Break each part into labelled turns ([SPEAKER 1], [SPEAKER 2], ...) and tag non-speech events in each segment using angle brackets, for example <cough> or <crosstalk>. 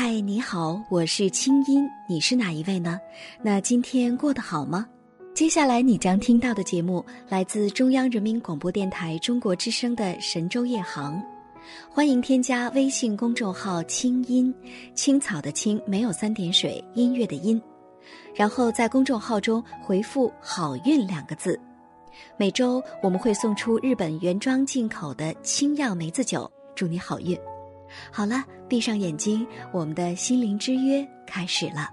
[SPEAKER 1] 嗨，你好，我是清音，你是哪一位呢？那今天过得好吗？接下来你将听到的节目来自中央人民广播电台中国之声的神州夜航，欢迎添加微信公众号“清音青草”的青没有三点水，音乐的音，然后在公众号中回复“好运”两个字，每周我们会送出日本原装进口的清酿梅子酒，祝你好运。好了，闭上眼睛，我们的心灵之约开始了。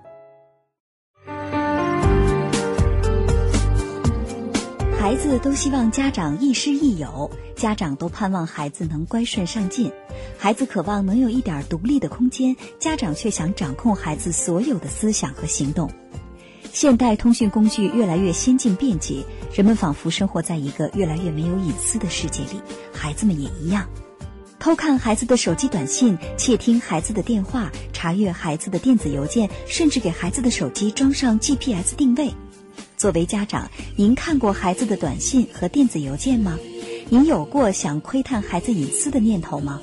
[SPEAKER 1] 孩子都希望家长亦师亦友，家长都盼望孩子能乖顺上进，孩子渴望能有一点独立的空间，家长却想掌控孩子所有的思想和行动。现代通讯工具越来越先进便捷，人们仿佛生活在一个越来越没有隐私的世界里，孩子们也一样。偷看孩子的手机短信，窃听孩子的电话，查阅孩子的电子邮件，甚至给孩子的手机装上 GPS 定位。作为家长，您看过孩子的短信和电子邮件吗？您有过想窥探孩子隐私的念头吗？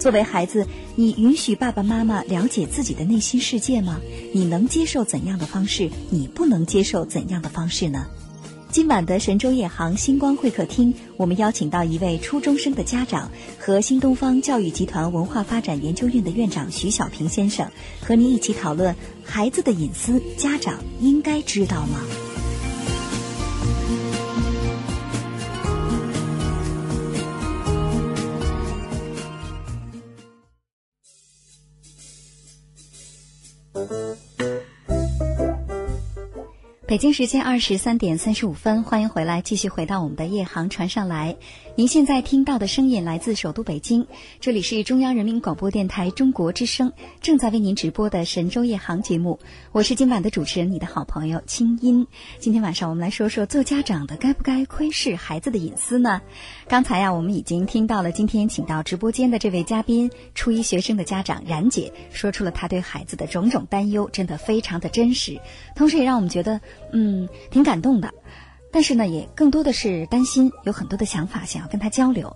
[SPEAKER 1] 作为孩子，你允许爸爸妈妈了解自己的内心世界吗？你能接受怎样的方式？你不能接受怎样的方式呢？今晚的神州夜航星光会客厅，我们邀请到一位初中生的家长和新东方教育集团文化发展研究院的院长徐小平先生，和您一起讨论孩子的隐私，家长应该知道吗？北京时间二十三点三十五分，欢迎回来，继续回到我们的夜航船上来。您现在听到的声音来自首都北京，这里是中央人民广播电台中国之声正在为您直播的神州夜航节目。我是今晚的主持人，你的好朋友清音。今天晚上我们来说说做家长的该不该窥视孩子的隐私呢？刚才呀，我们已经听到了今天请到直播间的这位嘉宾，初一学生的家长冉姐，说出了她对孩子的种种担忧，真的非常的真实，同时也让我们觉得。嗯，挺感动的，但是呢，也更多的是担心，有很多的想法想要跟他交流。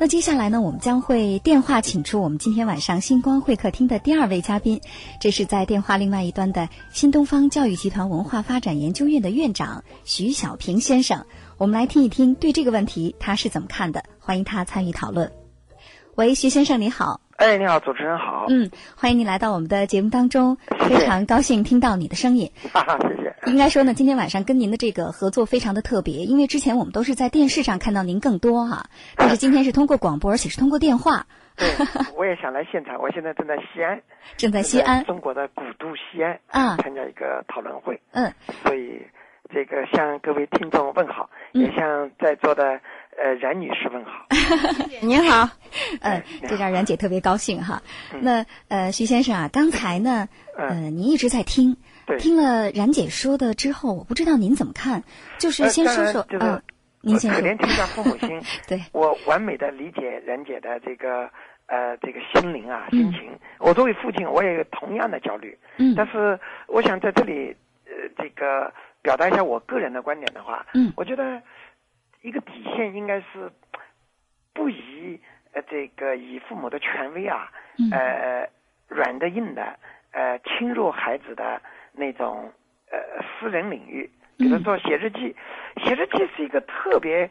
[SPEAKER 1] 那接下来呢，我们将会电话请出我们今天晚上星光会客厅的第二位嘉宾，这是在电话另外一端的新东方教育集团文化发展研究院的院长徐小平先生。我们来听一听对这个问题他是怎么看的，欢迎他参与讨论。喂，徐先生，你好。<laughs>
[SPEAKER 2] 哎，你好，主持人好。
[SPEAKER 1] 嗯，欢迎你来到我们的节目当中，非常高兴听到你的声音。
[SPEAKER 2] 哈哈，谢谢。
[SPEAKER 1] 应该说呢，今天晚上跟您的这个合作非常的特别，因为之前我们都是在电视上看到您更多哈，但是今天是通过广播，而且是通过电话。<laughs>
[SPEAKER 2] 对，我也想来现场，我现在正在西安，<laughs>
[SPEAKER 1] 正在西安，
[SPEAKER 2] 中国的古都西安
[SPEAKER 1] 啊，
[SPEAKER 2] 参加一个讨论会。
[SPEAKER 1] 嗯，
[SPEAKER 2] 所以这个向各位听众问好，也向在座的。呃，冉女士问好，<laughs>
[SPEAKER 1] 您好，嗯，这让冉姐特别高兴哈。那呃，徐先生啊，刚才呢，呃，您一直在听，听了冉姐说的之后，我不知道您怎么看，就是先说说，嗯，您先说。
[SPEAKER 2] 可怜天下父母心，<laughs>
[SPEAKER 1] 对，
[SPEAKER 2] 我完美的理解冉姐的这个呃这个心灵啊心情。我作为父亲，我也有同样的焦虑。
[SPEAKER 1] 嗯，
[SPEAKER 2] 但是我想在这里呃这个表达一下我个人的观点的话，
[SPEAKER 1] 嗯，
[SPEAKER 2] 我觉得。一个底线应该是不以呃这个以父母的权威啊，呃软的硬的呃侵入孩子的那种呃私人领域，比如说写日记，写日记是一个特别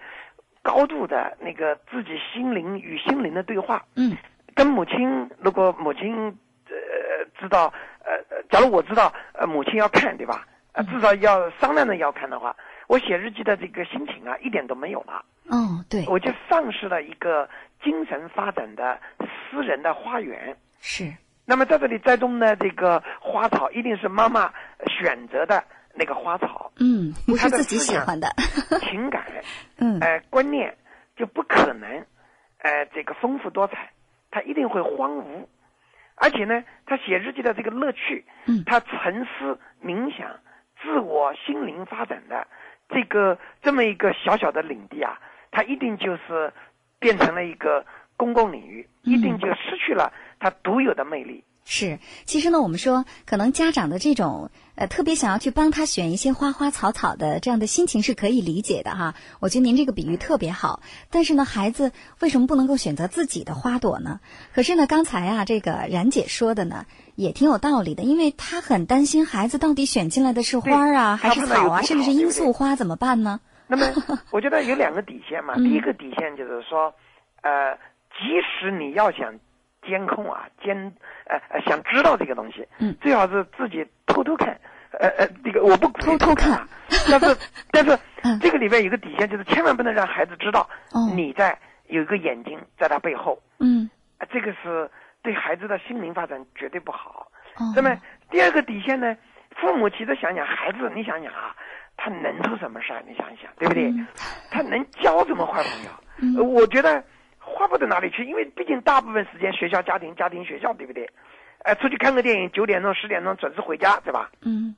[SPEAKER 2] 高度的那个自己心灵与心灵的对话。
[SPEAKER 1] 嗯，
[SPEAKER 2] 跟母亲，如果母亲呃知道呃，假如我知道呃母亲要看对吧？呃至少要商量着要看的话。我写日记的这个心情啊，一点都没有了。
[SPEAKER 1] 哦，对，
[SPEAKER 2] 我就丧失了一个精神发展的私人的花园。
[SPEAKER 1] 是。
[SPEAKER 2] 那么在这里栽种的这个花草，一定是妈妈选择的那个花草。
[SPEAKER 1] 嗯，不是自己喜欢的。<laughs>
[SPEAKER 2] 情感，<laughs>
[SPEAKER 1] 嗯，
[SPEAKER 2] 呃，观念就不可能，呃，这个丰富多彩，他一定会荒芜。而且呢，他写日记的这个乐趣，
[SPEAKER 1] 嗯，
[SPEAKER 2] 他沉思冥想，自我心灵发展的。这个这么一个小小的领地啊，它一定就是变成了一个公共领域，一定就失去了它独有的魅力。
[SPEAKER 1] 是，其实呢，我们说可能家长的这种呃特别想要去帮他选一些花花草草的这样的心情是可以理解的哈。我觉得您这个比喻特别好。但是呢，孩子为什么不能够选择自己的花朵呢？可是呢，刚才啊，这个冉姐说的呢也挺有道理的，因为她很担心孩子到底选进来的是花啊还是草啊，甚至是罂粟花怎么办呢？<laughs>
[SPEAKER 2] 那么我觉得有两个底线嘛，<laughs> 第一个底线就是说，呃，即使你要想。监控啊，监呃呃，想知道这个东西，
[SPEAKER 1] 嗯，
[SPEAKER 2] 最好是自己偷偷看，呃呃，这个我不
[SPEAKER 1] 偷偷看啊，<laughs>
[SPEAKER 2] 但是但是这个里边有个底线，就是千万不能让孩子知道你在有一个眼睛在他背后，
[SPEAKER 1] 嗯，
[SPEAKER 2] 这个是对孩子的心灵发展绝对不好。那么第二个底线呢，父母其实想想孩子，你想想啊，他能做什么事儿？你想一想，对不对？他能交什么坏朋友？我觉得。花不到哪里去，因为毕竟大部分时间学校、家庭、家庭、学校，对不对？呃，出去看个电影，九点钟、十点钟准时回家，对吧？
[SPEAKER 1] 嗯。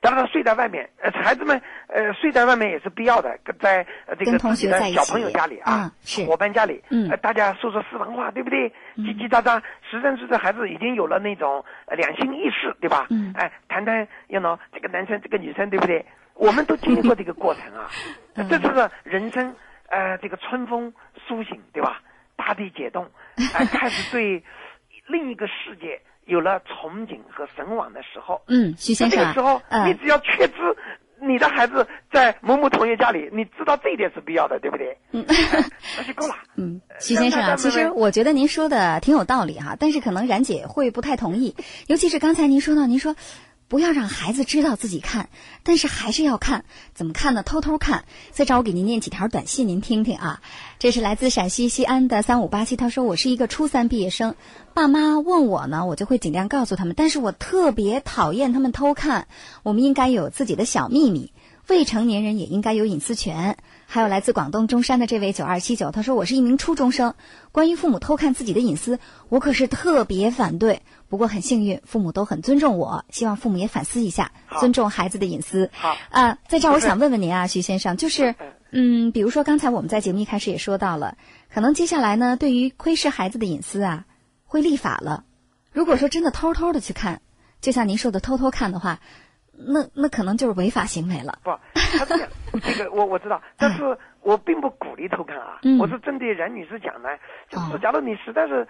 [SPEAKER 2] 当然，睡在外面，呃，孩子们，呃，睡在外面也是必要的，在这个自己的小朋友家里啊，
[SPEAKER 1] 是
[SPEAKER 2] 伙伴家里，
[SPEAKER 1] 嗯，
[SPEAKER 2] 大家说说私房话，对不对？叽叽喳喳，十三岁的孩子已经有了那种两性意识，对吧？
[SPEAKER 1] 嗯。
[SPEAKER 2] 哎，谈谈要喏，这个男生，这个女生，对不对？我们都经历过这个过程啊，<laughs> 这是人生，呃，这个春风苏醒，对吧？大地解冻，哎，<laughs> 开始对另一个世界有了憧憬和神往的时候。
[SPEAKER 1] 嗯，徐先生，
[SPEAKER 2] 这个时候，你只要确知你的孩子在某某同学家里，你知道这一点是必要的，对不对？
[SPEAKER 1] 嗯，<laughs>
[SPEAKER 2] 那就够了。
[SPEAKER 1] 嗯，徐先生啊，其实我觉得您说的挺有道理哈，但是可能冉姐会不太同意，尤其是刚才您说到，您说。不要让孩子知道自己看，但是还是要看。怎么看呢？偷偷看。再找我给您念几条短信，您听听啊。这是来自陕西西安的三五八七，他说：“我是一个初三毕业生，爸妈问我呢，我就会尽量告诉他们。但是我特别讨厌他们偷看。我们应该有自己的小秘密，未成年人也应该有隐私权。”还有来自广东中山的这位九二七九，他说：“我是一名初中生，关于父母偷看自己的隐私，我可是特别反对。”不过很幸运，父母都很尊重我，希望父母也反思一下，尊重孩子的隐私。
[SPEAKER 2] 好
[SPEAKER 1] 啊，在这儿我想问问您啊，徐先生，就是嗯，比如说刚才我们在节目一开始也说到了，可能接下来呢，对于窥视孩子的隐私啊，会立法了。如果说真的偷偷的去看，就像您说的偷偷看的话，那那可能就是违法行为了。
[SPEAKER 2] 不，他这样，<laughs> 这个我我知道，但是我并不鼓励偷看啊。我是针对任女士讲的，就是假如你实在是。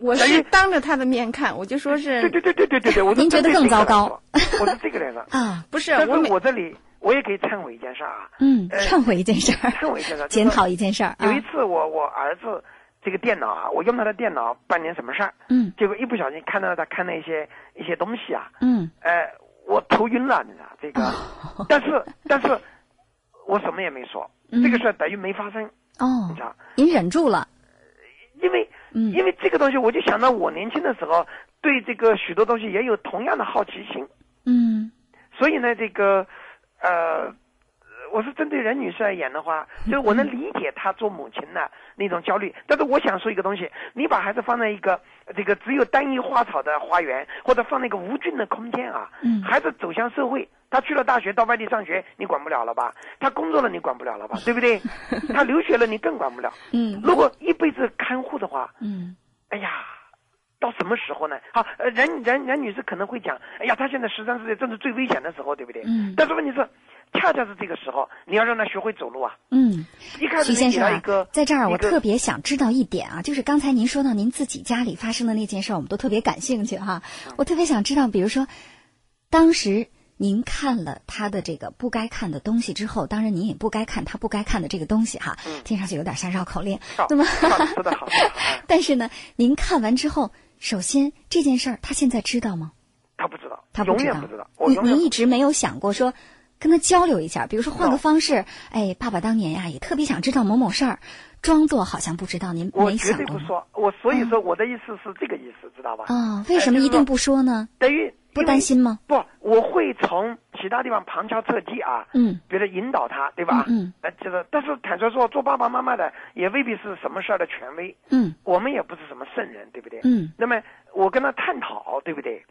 [SPEAKER 3] 我是当着他的面看，我就说是。
[SPEAKER 2] 对对对对对对对，我
[SPEAKER 1] 您觉得更糟糕？
[SPEAKER 2] 我是这个人了 <laughs>
[SPEAKER 1] 啊，
[SPEAKER 3] 不是。
[SPEAKER 2] 但是我这里我也可以忏悔一件事啊。
[SPEAKER 1] 嗯，忏悔一件事儿。
[SPEAKER 2] 忏悔一件事儿。<laughs>
[SPEAKER 1] 检讨一件事儿。
[SPEAKER 2] 有一次我我儿子这个电脑啊，我用他的电脑办点什么事儿。
[SPEAKER 1] 嗯。
[SPEAKER 2] 结果一不小心看到他看那些一些东西啊。
[SPEAKER 1] 嗯。
[SPEAKER 2] 呃，我头晕了，你知道这个。<laughs> 但是但是，我什么也没说，这个事儿等于没发生。
[SPEAKER 1] 哦。
[SPEAKER 2] 你知道？
[SPEAKER 1] 你忍住了。
[SPEAKER 2] 因为。嗯，因为这个东西，我就想到我年轻的时候，对这个许多东西也有同样的好奇心。
[SPEAKER 1] 嗯，
[SPEAKER 2] 所以呢，这个，呃，我是针对任女士而言的话，就是我能理解她做母亲的那种焦虑。但是我想说一个东西，你把孩子放在一个这个只有单一花草的花园，或者放那个无菌的空间啊，
[SPEAKER 1] 嗯，
[SPEAKER 2] 孩子走向社会。他去了大学，到外地上学，你管不了了吧？他工作了，你管不了了吧？对不对？<laughs> 他留学了，你更管不了。
[SPEAKER 1] 嗯。
[SPEAKER 2] 如果一辈子看护的话，
[SPEAKER 1] 嗯。
[SPEAKER 2] 哎呀，到什么时候呢？好，呃，任任任女士可能会讲，哎呀，他现在十三四岁，正是最危险的时候，对不对？
[SPEAKER 1] 嗯。
[SPEAKER 2] 但是问题是，恰恰是这个时候，你要让他学会走路啊。
[SPEAKER 1] 嗯。
[SPEAKER 2] 一开始
[SPEAKER 1] 徐先生
[SPEAKER 2] 啊，
[SPEAKER 1] 在这儿我特别想知道一点啊，就是刚才您说到您自己家里发生的那件事，我们都特别感兴趣哈。我特别想知道，比如说，当时。您看了他的这个不该看的东西之后，当然您也不该看他不该看的这个东西哈，听上去有点像绕口令。那么，
[SPEAKER 2] 说的好。<laughs>
[SPEAKER 1] 但是呢，您看完之后，首先这件事儿他现在知道吗？
[SPEAKER 2] 他不知道，
[SPEAKER 1] 他
[SPEAKER 2] 永远不知道。
[SPEAKER 1] 您您一直没有想过说跟他交流一下，比如说换个方式，哎，爸爸当年呀也特别想知道某某事儿，装作好像不知道。您
[SPEAKER 2] 我绝对不说，我所以说我的意思是这个意思，知道吧？
[SPEAKER 1] 啊，为什么一定不说呢？
[SPEAKER 2] 等于。
[SPEAKER 1] 不担心吗？
[SPEAKER 2] 不，我会从其他地方旁敲侧击啊，
[SPEAKER 1] 嗯，
[SPEAKER 2] 比如引导他，对吧？
[SPEAKER 1] 嗯，
[SPEAKER 2] 呃，就是，但是坦率说，做爸爸妈妈的也未必是什么事儿的权威，
[SPEAKER 1] 嗯，
[SPEAKER 2] 我们也不是什么圣人，对不对？
[SPEAKER 1] 嗯，
[SPEAKER 2] 那么我跟他探讨，对不对？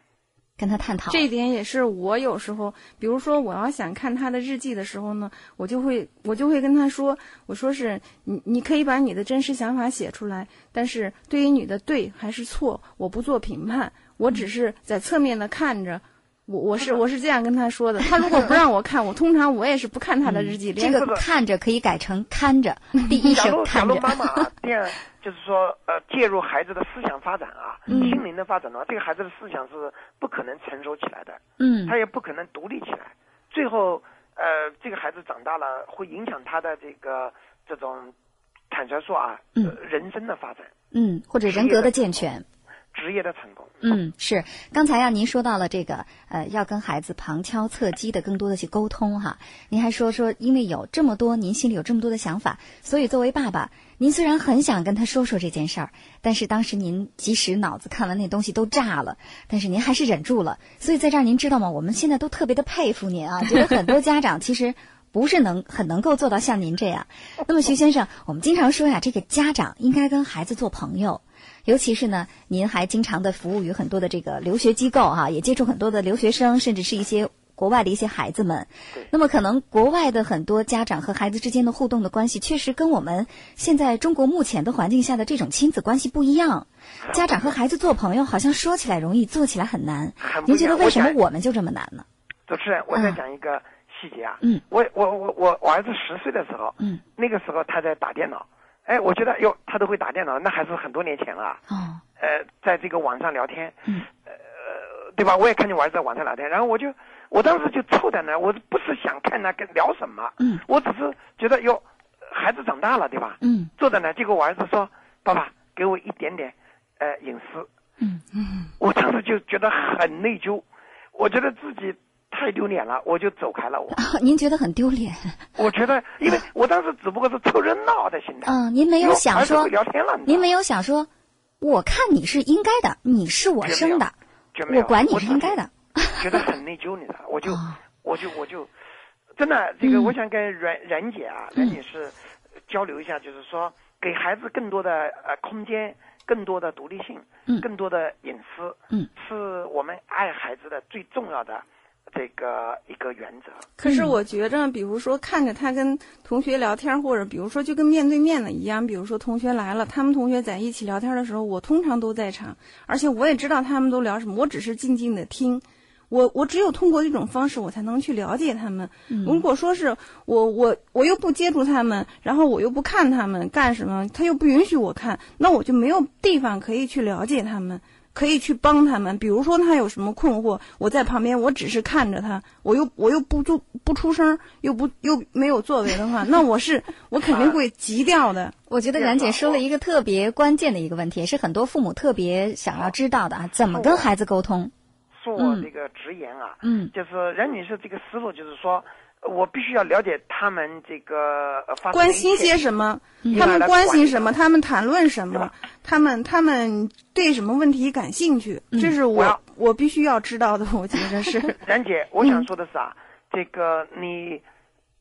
[SPEAKER 1] 跟他探讨。
[SPEAKER 3] 这一点也是我有时候，比如说我要想看他的日记的时候呢，我就会我就会跟他说，我说是你你可以把你的真实想法写出来，但是对于你的对还是错，我不做评判，我只是在侧面的看着。我我是我是这样跟他说的，他如果不让我看，我通常我也是不看他的日记。
[SPEAKER 1] 这个看着可以改成看着，第一声看着。
[SPEAKER 2] 妈妈这样就是说，呃，介入孩子的思想发展啊，心灵的发展的话，这个孩子的思想是不可能成熟起来的，
[SPEAKER 1] 嗯，
[SPEAKER 2] 他也不可能独立起来，最后，呃，这个孩子长大了会影响他的这个这种，坦率说啊，
[SPEAKER 1] 嗯，
[SPEAKER 2] 人生的发展，
[SPEAKER 1] 嗯，或者人格的健全。
[SPEAKER 2] 职业的成功，
[SPEAKER 1] 嗯，是。刚才啊，您说到了这个，呃，要跟孩子旁敲侧击的更多的去沟通哈。您还说说，因为有这么多，您心里有这么多的想法，所以作为爸爸，您虽然很想跟他说说这件事儿，但是当时您即使脑子看完那东西都炸了，但是您还是忍住了。所以在这儿，您知道吗？我们现在都特别的佩服您啊，<laughs> 觉得很多家长其实不是能很能够做到像您这样。那么徐先生，我们经常说呀，这个家长应该跟孩子做朋友。尤其是呢，您还经常的服务于很多的这个留学机构哈，也接触很多的留学生，甚至是一些国外的一些孩子们。那么可能国外的很多家长和孩子之间的互动的关系，确实跟我们现在中国目前的环境下的这种亲子关系不一样。<laughs> 家长和孩子做朋友，好像说起来容易，做起来很难。<laughs> 您觉得为什么我们就这么难呢？
[SPEAKER 2] 主持人，我再讲一个细节啊。
[SPEAKER 1] 嗯。
[SPEAKER 2] 我我我我我儿子十岁的时候，
[SPEAKER 1] 嗯，
[SPEAKER 2] 那个时候他在打电脑。哎，我觉得哟，他都会打电脑，那还是很多年前了。
[SPEAKER 1] 哦。
[SPEAKER 2] 呃，在这个网上聊天。
[SPEAKER 1] 嗯。
[SPEAKER 2] 呃，对吧？我也看见我儿子在网上聊天，然后我就，我当时就凑在那儿，我不是想看他跟聊什么。
[SPEAKER 1] 嗯。
[SPEAKER 2] 我只是觉得哟，孩子长大了，对吧？
[SPEAKER 1] 嗯。
[SPEAKER 2] 坐在那，结果我儿子说：“爸爸，给我一点点，呃，隐私。”
[SPEAKER 1] 嗯嗯。
[SPEAKER 2] 我当时就觉得很内疚，我觉得自己。太丢脸了，我就走开了。我，
[SPEAKER 1] 您觉得很丢脸？
[SPEAKER 2] 我觉得，<laughs> 因为我当时只不过是凑热闹的心态。
[SPEAKER 1] 嗯，您没有想说
[SPEAKER 2] 聊天了。
[SPEAKER 1] 您没有想说，我看你是应该的，你是我生的，我管你是应该的。
[SPEAKER 2] 觉得很内疚，你知道？我就，我就，我就，真的，这个我想跟阮阮姐啊，冉姐是交流一下，就是说，给孩子更多的呃空间，更多的独立性，
[SPEAKER 1] 嗯，
[SPEAKER 2] 更多的隐私，
[SPEAKER 1] 嗯，
[SPEAKER 2] 是我们爱孩子的最重要的。这个一个原则。
[SPEAKER 3] 可是我觉着，比如说看着他跟同学聊天，或者比如说就跟面对面的一样，比如说同学来了，他们同学在一起聊天的时候，我通常都在场，而且我也知道他们都聊什么，我只是静静的听。我我只有通过这种方式，我才能去了解他们。如果说是我我我又不接触他们，然后我又不看他们干什么，他又不允许我看，那我就没有地方可以去了解他们。可以去帮他们，比如说他有什么困惑，我在旁边，我只是看着他，我又我又不做不出声，又不又没有作为的话，<laughs> 那我是我肯定会急掉的。
[SPEAKER 1] 我觉得冉姐说了一个特别关键的一个问题，也是很多父母特别想要知道的啊，怎么跟孩子沟通？
[SPEAKER 2] 恕我这个直言啊，
[SPEAKER 1] 嗯，
[SPEAKER 2] 就是冉女士这个思路，就是说。我必须要了解他们这个
[SPEAKER 3] 关心些什么，他们关心什么，他们谈论什么，他们他们对什么问题感兴趣，这是我我必须要知道的。<laughs> 我觉得是。<laughs>
[SPEAKER 2] 冉姐，我想说的是啊，这个你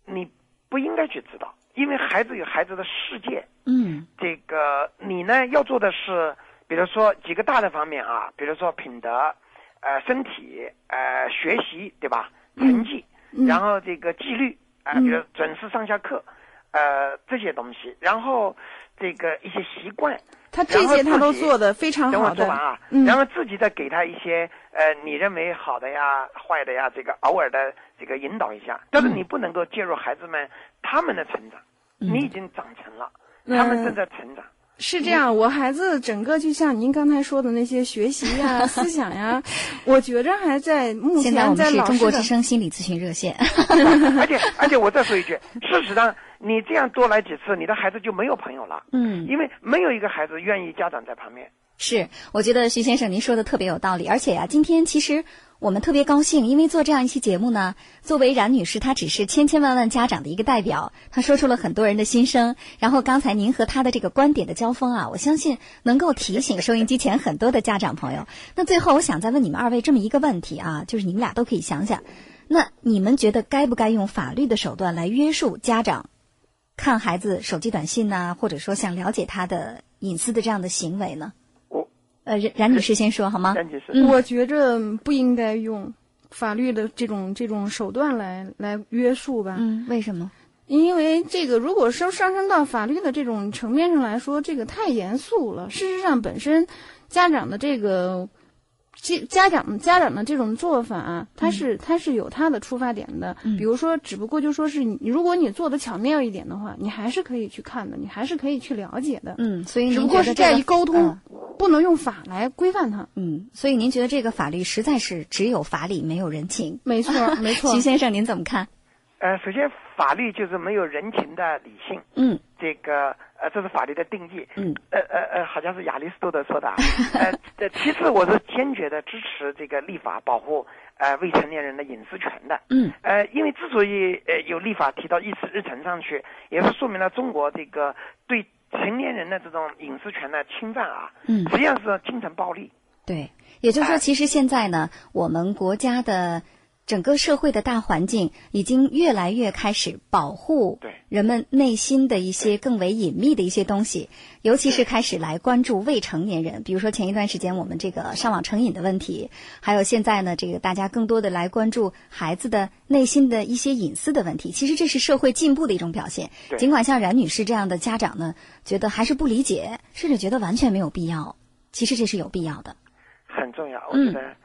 [SPEAKER 2] 你不应该去知道，因为孩子有孩子的世界。
[SPEAKER 1] 嗯。
[SPEAKER 2] 这个你呢要做的是，比如说几个大的方面啊，比如说品德，呃，身体，呃，学习，对吧？成绩。然后这个纪律啊，比如准时上下课，呃，这些东西，然后这个一些习惯，
[SPEAKER 3] 他这些他都做的非常好。
[SPEAKER 2] 等我做完啊，然后自己再给他一些呃，你认为好的呀、坏的呀，这个偶尔的这个引导一下。但是你不能够介入孩子们他们的成长，你已经长成了，他们正在成长。
[SPEAKER 3] 是这样，我孩子整个就像您刚才说的那些学习呀、<laughs> 思想呀，我觉着还在目前在
[SPEAKER 1] 老中国之声心理咨询热线。
[SPEAKER 2] 而且而且，我再说一句，事实上，你这样多来几次，你的孩子就没有朋友了。
[SPEAKER 1] 嗯，
[SPEAKER 2] 因为没有一个孩子愿意家长在旁边。
[SPEAKER 1] 是，我觉得徐先生您说的特别有道理，而且呀，今天其实。我们特别高兴，因为做这样一期节目呢，作为冉女士，她只是千千万万家长的一个代表，她说出了很多人的心声。然后刚才您和她的这个观点的交锋啊，我相信能够提醒收音机前很多的家长朋友。那最后，我想再问你们二位这么一个问题啊，就是你们俩都可以想想，那你们觉得该不该用法律的手段来约束家长看孩子手机短信呐，或者说想了解他的隐私的这样的行为呢？
[SPEAKER 2] 我
[SPEAKER 1] 呃，冉冉女士先说好吗？
[SPEAKER 2] 冉女士，
[SPEAKER 1] 嗯
[SPEAKER 3] 我觉着不应该用法律的这种这种手段来来约束吧。
[SPEAKER 1] 嗯，为什么？
[SPEAKER 3] 因为这个，如果是上升到法律的这种层面上来说，这个太严肃了。事实上，本身家长的这个家家长家长的这种做法，他是他是有他的出发点的。比如说，只不过就说是你，如果你做的巧妙一点的话，你还是可以去看的，你还是可以去了解的。
[SPEAKER 1] 嗯，所以
[SPEAKER 3] 只
[SPEAKER 1] 您
[SPEAKER 3] 不过是
[SPEAKER 1] 这个
[SPEAKER 3] 于沟通
[SPEAKER 1] 嗯，
[SPEAKER 3] 不能用法来规范它。
[SPEAKER 1] 嗯，所以您觉得这个法律实在是只有法理没有人情？
[SPEAKER 3] 没错，<laughs> 没错
[SPEAKER 1] 徐。先生，您怎么看？
[SPEAKER 2] 呃，首先法律就是没有人情的理性，
[SPEAKER 1] 嗯
[SPEAKER 2] 这个呃，这是法律的定义。
[SPEAKER 1] 嗯
[SPEAKER 2] 呃呃呃，好像是亚里士多德说的啊。<laughs> 呃，呃其次，我是坚决的支持这个立法保护呃未成年人的隐私权的。
[SPEAKER 1] 嗯
[SPEAKER 2] 呃，因为之所以呃有立法提到议事日程上去，也是说明了中国这个对成年人的这种隐私权的侵犯啊，
[SPEAKER 1] 嗯，
[SPEAKER 2] 实际上是精神暴力。
[SPEAKER 1] 对，也就是说，
[SPEAKER 2] 哎
[SPEAKER 1] 其实现在呢，我们国家的整个社会的大环境已经越来越开始保护
[SPEAKER 2] 对
[SPEAKER 1] 人们内心的一些更为隐秘的一些东西，尤其是开始来关注未成年人，比如说前一段时间我们这个上网成瘾的问题，还有现在呢，这个大家更多的来关注孩子的内心的一些隐私的问题。其实这是社会进步的一种表现。尽管像冉女士这样的家长呢，觉得还是不理解，甚至觉得完全没有必要，其实这是有必要的。
[SPEAKER 2] 很重要，我
[SPEAKER 1] 嗯
[SPEAKER 2] 觉得，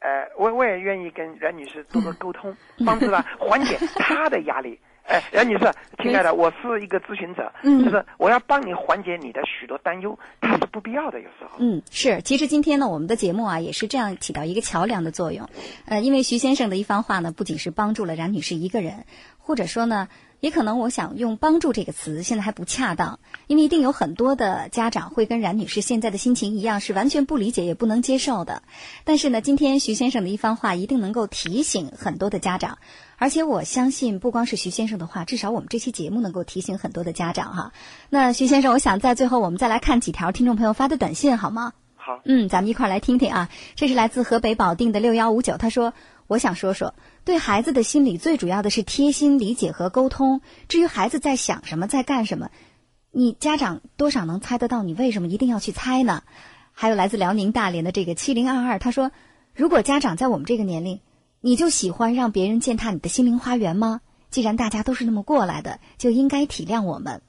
[SPEAKER 2] 呃，我我也愿意跟袁女士多多沟通，帮助她缓解 <laughs> 她的压力。哎，冉女士，亲爱的，我是一个咨询者，
[SPEAKER 3] 嗯
[SPEAKER 2] 就是我要帮你缓解你的许多担忧，它是不必要的，有时候。
[SPEAKER 1] 嗯，是。其实今天呢，我们的节目啊，也是这样起到一个桥梁的作用。呃，因为徐先生的一番话呢，不仅是帮助了冉女士一个人，或者说呢，也可能我想用“帮助”这个词，现在还不恰当，因为一定有很多的家长会跟冉女士现在的心情一样，是完全不理解也不能接受的。但是呢，今天徐先生的一番话一定能够提醒很多的家长，而且我相信，不光是徐先生的话，至少我们这期节目能够提醒很多的家长哈。那徐先生，我想在最后我们再来看几条听众朋友发的短信好吗？
[SPEAKER 2] 好，
[SPEAKER 1] 嗯，咱们一块儿来听听啊。这是来自河北保定的六幺五九，他说：“我想说说，对孩子的心理最主要的是贴心、理解和沟通。至于孩子在想什么，在干什么，你家长多少能猜得到，你为什么一定要去猜呢？”还有来自辽宁大连的这个七零二二，他说：“如果家长在我们这个年龄，你就喜欢让别人践踏你的心灵花园吗？既然大家都是那么过来的，就应该体谅我们。”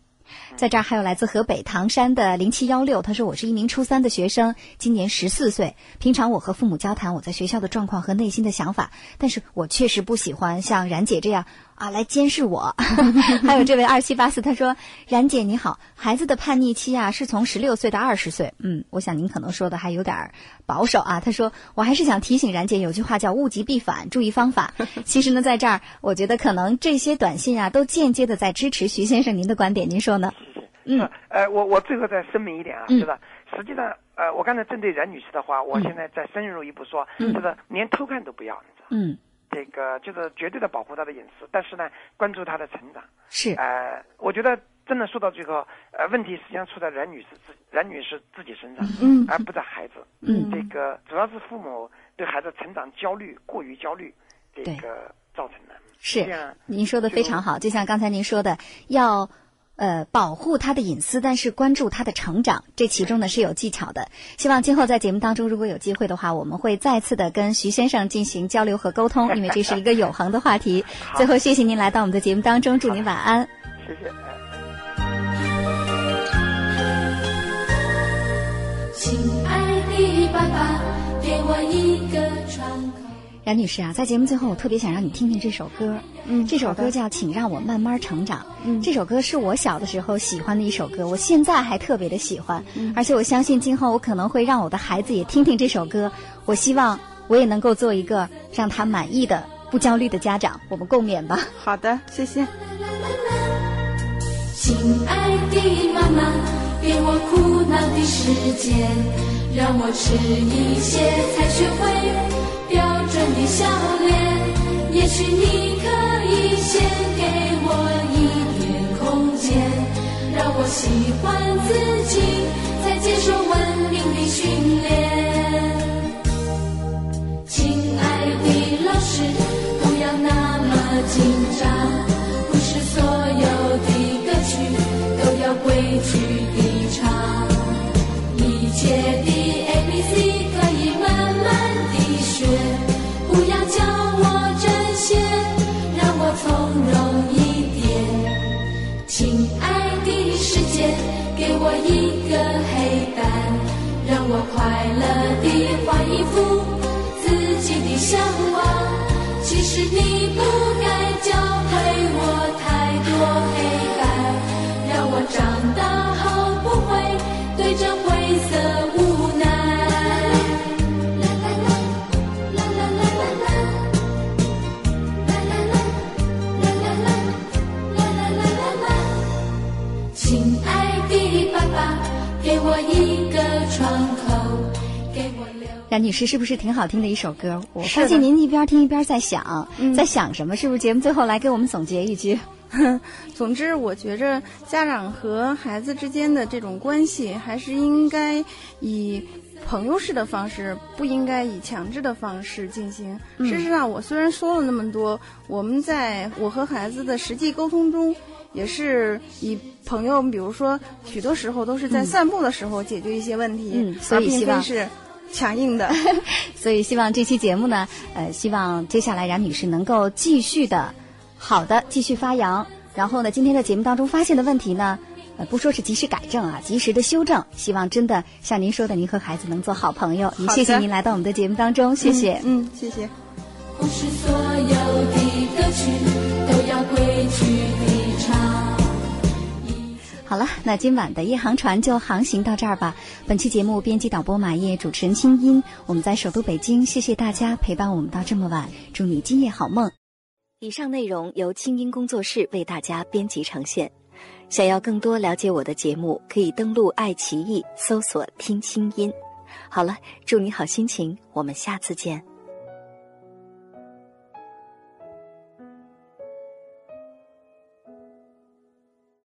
[SPEAKER 1] 在这儿还有来自河北唐山的零七幺六，他说我是一名初三的学生，今年十四岁。平常我和父母交谈我在学校的状况和内心的想法，但是我确实不喜欢像冉姐这样啊来监视我。<laughs> 还有这位二七八四，他说冉姐你好，孩子的叛逆期啊是从十六岁到二十岁，嗯，我想您可能说的还有点儿保守啊。他说我还是想提醒冉姐，有句话叫物极必反，注意方法。<laughs> 其实呢，在这儿我觉得可能这些短信啊都间接的在支持徐先生您的观点，您说呢？嗯，
[SPEAKER 2] 呃，我我最后再声明一点啊，
[SPEAKER 1] 嗯
[SPEAKER 2] 就是实际上，呃，我刚才针对冉女士的话，我现在再深入一步说，
[SPEAKER 1] 嗯
[SPEAKER 2] 就是连偷看都不要，你知道。
[SPEAKER 1] 嗯，
[SPEAKER 2] 这个就是绝对的保护他的隐私，但是呢，关注他的成长。
[SPEAKER 1] 是，
[SPEAKER 2] 呃，我觉得真的说到最后，呃，问题实际上出在冉女士自冉女士自己身上，
[SPEAKER 3] 嗯
[SPEAKER 2] 而不在孩子。
[SPEAKER 1] 嗯
[SPEAKER 2] 这个主要是父母对孩子成长焦虑过于焦虑，这个造成的。
[SPEAKER 1] 是您说的非常好，就像刚才您说的，要呃保护他的隐私，但是关注他的成长，这其中呢是有技巧的。希望今后在节目当中，如果有机会的话，我们会再次的跟徐先生进行交流和沟通，因为这是一个永恒的话题。<laughs> 最后，谢谢您来到我们的节目当中，祝您晚安。
[SPEAKER 2] 谢谢。呃
[SPEAKER 4] 亲爱的爸爸，给我一。
[SPEAKER 1] 冉女士啊，在节目最后，我特别想让你听听这首歌。
[SPEAKER 3] 嗯
[SPEAKER 1] 这首歌叫《请让我慢慢成长》。
[SPEAKER 3] 嗯
[SPEAKER 1] 这首歌是我小的时候喜欢的一首歌，我现在还特别的喜欢。
[SPEAKER 3] 嗯
[SPEAKER 1] 而且我相信今后我可能会让我的孩子也听听这首歌。我希望我也能够做一个让他满意的、不焦虑的家长。我们共勉吧。
[SPEAKER 3] 好的，谢谢。
[SPEAKER 4] 亲爱的妈妈，给我苦恼的时间，让我吃一些才学会标人的笑脸。也许你可以先给我一点空间，让我喜欢自己，再接受文明的训练。亲爱的老师，不要那么紧张，给我一个黑板，让我快乐地画一幅自己的向往。其实你不该教会我太多黑板，让我长大一个窗口，给我留。
[SPEAKER 1] 冉女士是不是挺好听的一首歌？我
[SPEAKER 3] 是的
[SPEAKER 1] 发现您一边听一边在想，
[SPEAKER 3] 嗯
[SPEAKER 1] 在想什么？是不是节目最后来给我们总结一句？<laughs>
[SPEAKER 3] 总之，我觉着家长和孩子之间的这种关系，还是应该以朋友式的方式，不应该以强制的方式进行。事实上，我虽然说了那么多，我们在我和孩子的实际沟通中，也是以朋友，比如说许多时候都是在散步的时候解决一些问题，
[SPEAKER 1] 嗯所
[SPEAKER 3] 而并
[SPEAKER 1] 以希望
[SPEAKER 3] 非是强硬的。<laughs>
[SPEAKER 1] 所以希望这期节目呢，呃，希望接下来冉女士能够继续的好的继续发扬。然后呢，今天的节目当中发现的问题呢，呃，不说是及时改正啊，及时的修正。希望真的像您说的，您和孩子能做好朋友。也
[SPEAKER 3] 好的
[SPEAKER 1] 谢谢您来到我们的节目当中，谢谢。
[SPEAKER 3] 嗯，嗯谢谢。
[SPEAKER 4] 不是所有的歌曲都要规矩地唱。
[SPEAKER 1] 好了，那今晚的夜航船就航行到这儿吧。本期节目编辑导播马叶，主持人清音，我们在首都北京，谢谢大家陪伴我们到这么晚，祝你今夜好梦。以上内容由清音工作室为大家编辑呈现。想要更多了解我的节目，可以登录爱奇艺搜索“听清音”。好了，祝你好心情，我们下次见。